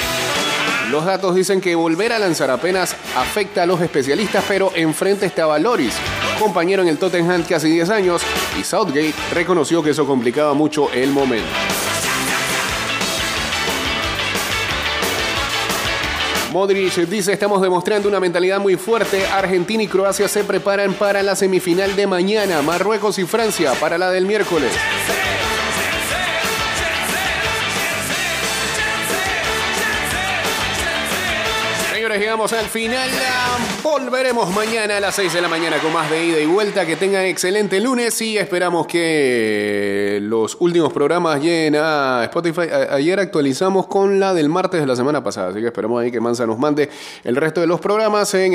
Los datos dicen que volver a lanzar apenas afecta a los especialistas, pero enfrente estaba Loris, compañero en el Tottenham hace 10 años, y Southgate reconoció que eso complicaba mucho el momento. Modric dice, estamos demostrando una mentalidad muy fuerte. Argentina y Croacia se preparan para la semifinal de mañana. Marruecos y Francia para la del miércoles. Llegamos al final. Volveremos mañana a las 6 de la mañana con más de ida y vuelta. Que tengan excelente lunes y esperamos que los últimos programas lleguen a Spotify. Ayer actualizamos con la del martes de la semana pasada, así que esperamos ahí que Mansa nos mande el resto de los programas en